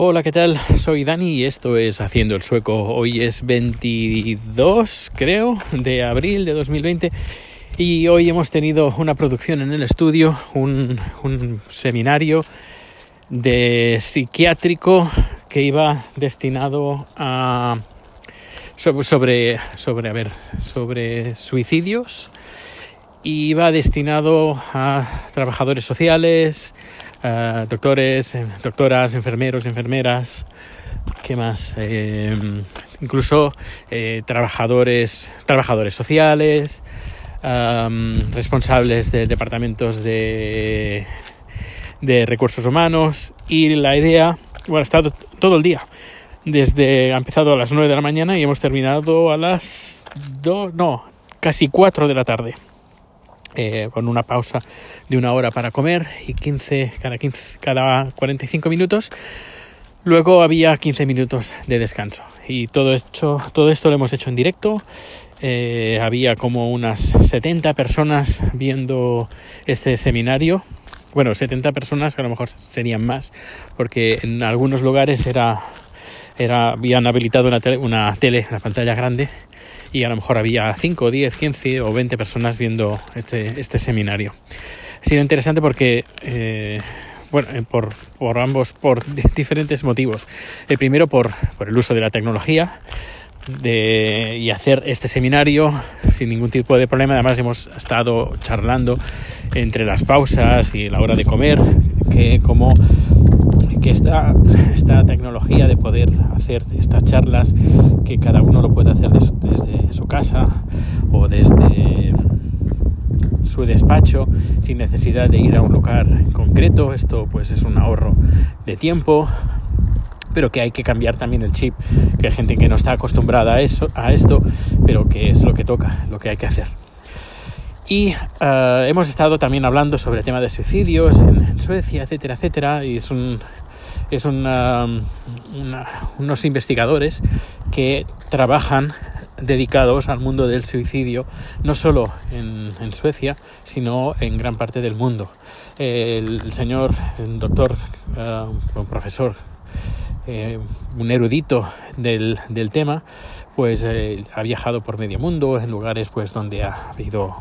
Hola, ¿qué tal? Soy Dani y esto es Haciendo el Sueco. Hoy es 22, creo, de abril de 2020 y hoy hemos tenido una producción en el estudio, un, seminario de psiquiátrico que iba destinado a sobre, sobre, a ver, sobre suicidios y iba destinado a trabajadores sociales, uh, doctores, doctoras, enfermeros, enfermeras, ¿qué más? Eh, incluso eh, trabajadores, trabajadores sociales, responsables de departamentos de, de recursos humanos y la idea, bueno, ha estado todo el día. Desde, ha empezado a las 9 de la mañana y hemos terminado a las 2, no, casi 4 de la tarde. Eh, con una pausa de una hora para comer y 15 cada, 15, cada 45 minutos. Luego había 15 minutos de descanso y todo, hecho, todo esto lo hemos hecho en directo. Eh, había como unas 70 personas viendo este seminario. Bueno, 70 personas que a lo mejor serían más porque en algunos lugares era, era habían habilitado una tele, una tele, una pantalla grande y a lo mejor había 5, 10, 15 o 20 personas viendo este, este seminario. Ha sido interesante porque, eh, bueno, eh, por, por, ambos, por diferentes motivos. El primero por, por el uso de la tecnología de, y hacer este seminario sin ningún tipo de problema. Además hemos estado charlando entre las pausas y la hora de comer, que como que esta, esta tecnología de poder hacer estas charlas, que cada uno lo puede hacer desde, su casa o desde su despacho sin necesidad de ir a un lugar concreto. Esto pues es un ahorro de tiempo, pero que hay que cambiar también el chip, que hay gente que no está acostumbrada a eso, a esto, pero que es lo que toca, lo que hay que hacer. Y uh, hemos estado también hablando sobre el tema de suicidios en Suecia, etcétera, etcétera, y es un es unos investigadores que trabajan dedicados al mundo del suicidio, no solo en, Suecia, sino en gran parte del mundo. El señor el doctor, uh, profesor, eh, un erudito del, del tema, pues eh, ha viajado por medio mundo en lugares pues donde ha habido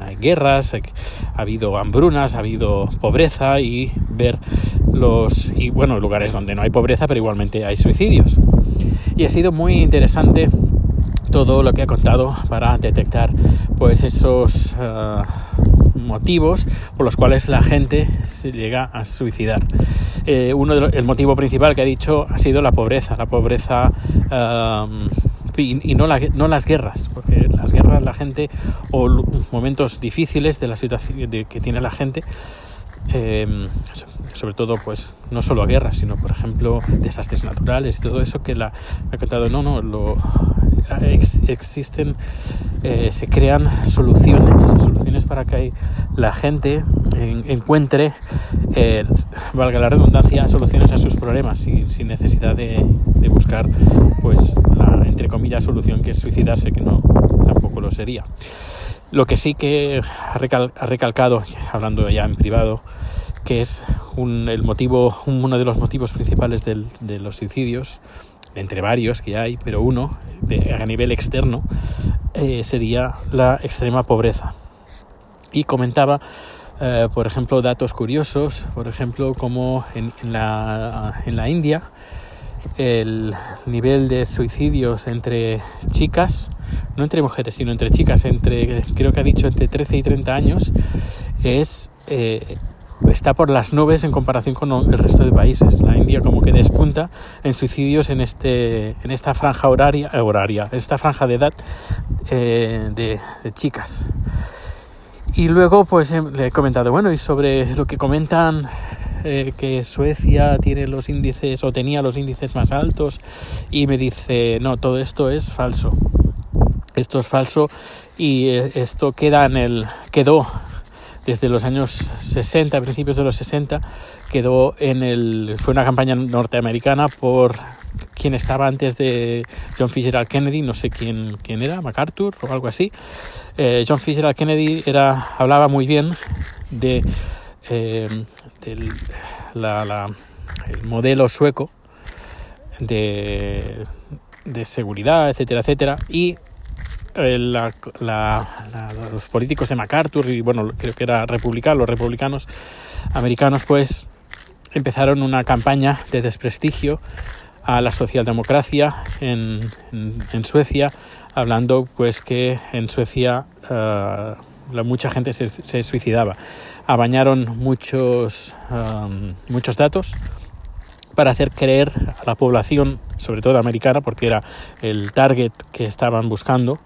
hay guerras, ha habido hambrunas, ha habido pobreza y ver los y bueno, lugares donde no hay pobreza, pero igualmente hay suicidios. Y ha sido muy interesante todo lo que ha contado para detectar pues esos uh, motivos por los cuales la gente se llega a suicidar. Eh, uno de el motivo principal que ha dicho ha sido la pobreza, la pobreza uh, y, y no, la, no, las guerras, porque las guerras la gente o momentos difíciles de la situación que tiene la gente eh, sobre todo pues no solo a guerras sino por ejemplo desastres naturales y todo eso que la me ha contado no no lo ex, existen eh, se crean soluciones soluciones para que la gente en, encuentre eh, valga la redundancia soluciones a sus problemas sin necesidad de, de, buscar pues la entre comillas solución que es suicidarse que no tampoco lo sería lo que sí que ha, recal ha recalcado hablando ya en privado que es un, el motivo, uno de los motivos principales del, de los suicidios, entre varios que hay, pero uno de, a nivel externo eh, sería la extrema pobreza. Y comentaba, eh, por ejemplo, datos curiosos, por ejemplo, como en, en, la, en la India el nivel de suicidios entre chicas, no entre mujeres, sino entre chicas, entre creo que ha dicho entre 13 y 30 años, es eh, está por las nubes en comparación con el resto de países. La India como que despunta en suicidios en, este, en esta franja horaria, eh, horaria esta franja de edad eh, de, de, chicas. Y luego pues eh, le he comentado, bueno, y sobre lo que comentan eh, que Suecia tiene los índices o tenía los índices más altos y me dice, no, todo esto es falso. Esto es falso y eh, esto queda en el quedó desde los años 60, principios de los 60, quedó en el, fue una campaña norteamericana por quien estaba antes de John Fitzgerald Kennedy, no sé quién, quién era, MacArthur o algo así. Eh, John Fitzgerald Kennedy era, hablaba muy bien de, eh, del el modelo sueco de, seguridad, etcétera, etcétera. Y eh, los políticos de MacArthur y bueno, creo que era republicano, los republicanos americanos, pues empezaron una campaña de desprestigio a la socialdemocracia en, Suecia, hablando pues que en Suecia uh, mucha gente se, se, suicidaba. Abañaron muchos, muchos datos para hacer creer a la población, sobre todo americana, porque era el target que estaban buscando,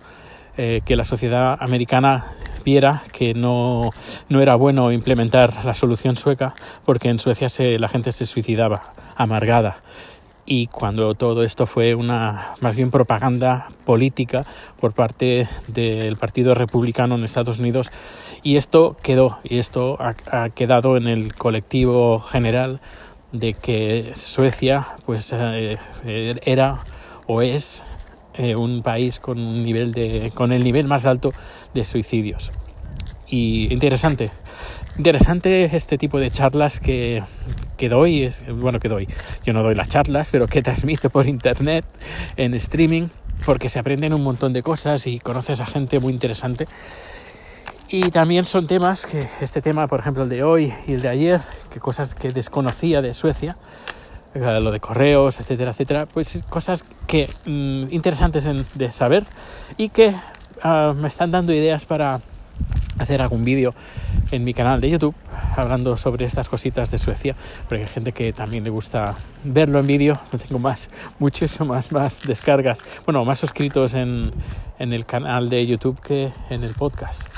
eh, que la sociedad americana viera que no, no, era bueno implementar la solución sueca, porque en Suecia se, la gente se suicidaba, amargada. Y cuando todo esto fue una más bien propaganda política por parte del Partido Republicano en Estados Unidos, y esto quedó, y esto ha, quedado en el colectivo general de que Suecia pues eh, era o es eh, un país con un nivel de con el nivel más alto de suicidios. Y interesante interesante este tipo de charlas que, que doy bueno que doy. Yo no doy las charlas pero que transmito por internet en streaming porque se aprenden un montón de cosas y conoces a gente muy interesante. Y también son temas que, este tema, por ejemplo, el de hoy y el de ayer, que cosas que desconocía de Suecia, eh, lo de correos, etcétera, etcétera, pues cosas que mm, interesantes de saber y que uh, me están dando ideas para hacer algún vídeo en mi canal de YouTube hablando sobre estas cositas de Suecia, porque hay gente que también le gusta verlo en vídeo. No tengo más, muchísimo más, descargas, bueno, más suscritos en, en el canal de YouTube que en el podcast.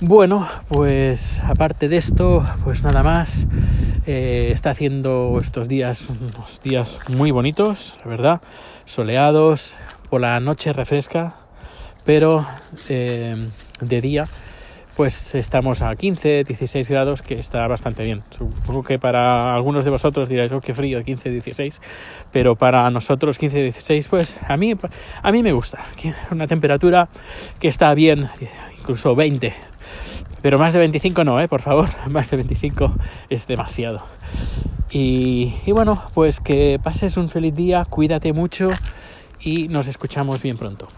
Bueno, pues aparte de esto, pues nada más. Eh, está haciendo estos días unos días muy bonitos, la verdad, soleados, por la noche refresca, pero eh, de día pues estamos a 15, 16 grados, que está bastante bien. Supongo que para algunos de vosotros diréis, oh, qué frío, 15, 16, pero para nosotros 15, 16, pues a mí, a mí me gusta. Una temperatura que está bien, incluso 20, pero más de 25 no, ¿eh? por favor, más de 25 es demasiado. Y, y bueno, pues que pases un feliz día, cuídate mucho y nos escuchamos bien pronto.